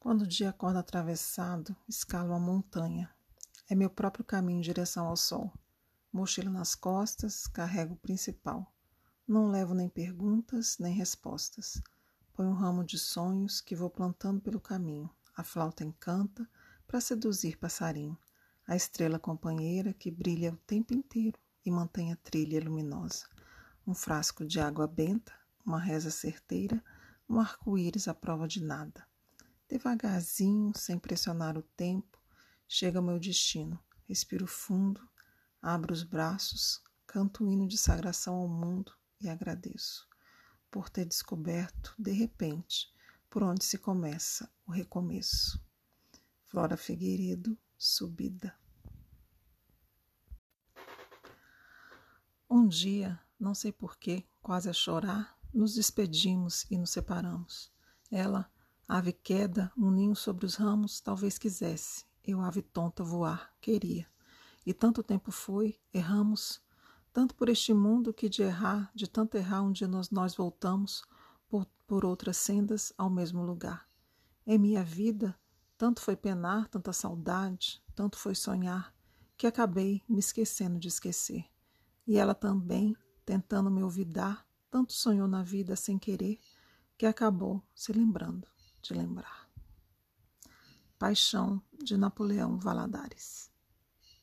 Quando o dia acorda atravessado, escalo a montanha. É meu próprio caminho em direção ao sol. Mochila nas costas, carrego o principal. Não levo nem perguntas, nem respostas. Põe um ramo de sonhos que vou plantando pelo caminho. A flauta encanta para seduzir passarinho. A estrela companheira que brilha o tempo inteiro e mantém a trilha luminosa. Um frasco de água benta, uma reza certeira, um arco-íris à prova de nada. Devagarzinho, sem pressionar o tempo, chega ao meu destino. Respiro fundo, abro os braços, canto o hino de sagração ao mundo e agradeço por ter descoberto, de repente, por onde se começa o recomeço. Flora Figueiredo, Subida. Um dia, não sei porquê, quase a chorar, nos despedimos e nos separamos. Ela Ave queda, um ninho sobre os ramos, talvez quisesse. Eu, ave tonta, voar, queria. E tanto tempo foi, erramos, tanto por este mundo que de errar, de tanto errar, um dia nós, nós voltamos por, por outras sendas ao mesmo lugar. Em minha vida, tanto foi penar, tanta saudade, tanto foi sonhar, que acabei me esquecendo de esquecer. E ela também, tentando me olvidar, tanto sonhou na vida sem querer, que acabou se lembrando de lembrar. Paixão de Napoleão Valadares.